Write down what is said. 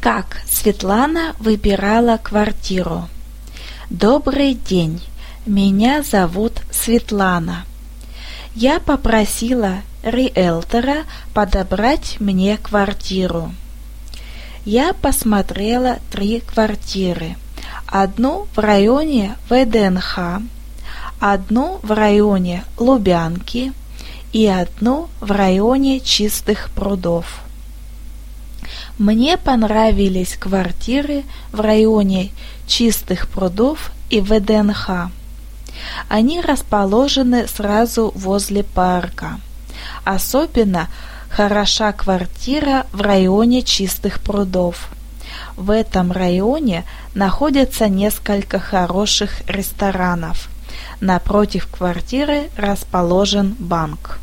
Как Светлана выбирала квартиру? Добрый день, меня зовут Светлана. Я попросила риэлтора подобрать мне квартиру. Я посмотрела три квартиры. Одну в районе ВДНХ, одну в районе Лубянки и одну в районе Чистых прудов. Мне понравились квартиры в районе Чистых прудов и ВДНХ. Они расположены сразу возле парка. Особенно хороша квартира в районе Чистых прудов. В этом районе находится несколько хороших ресторанов. Напротив квартиры расположен банк.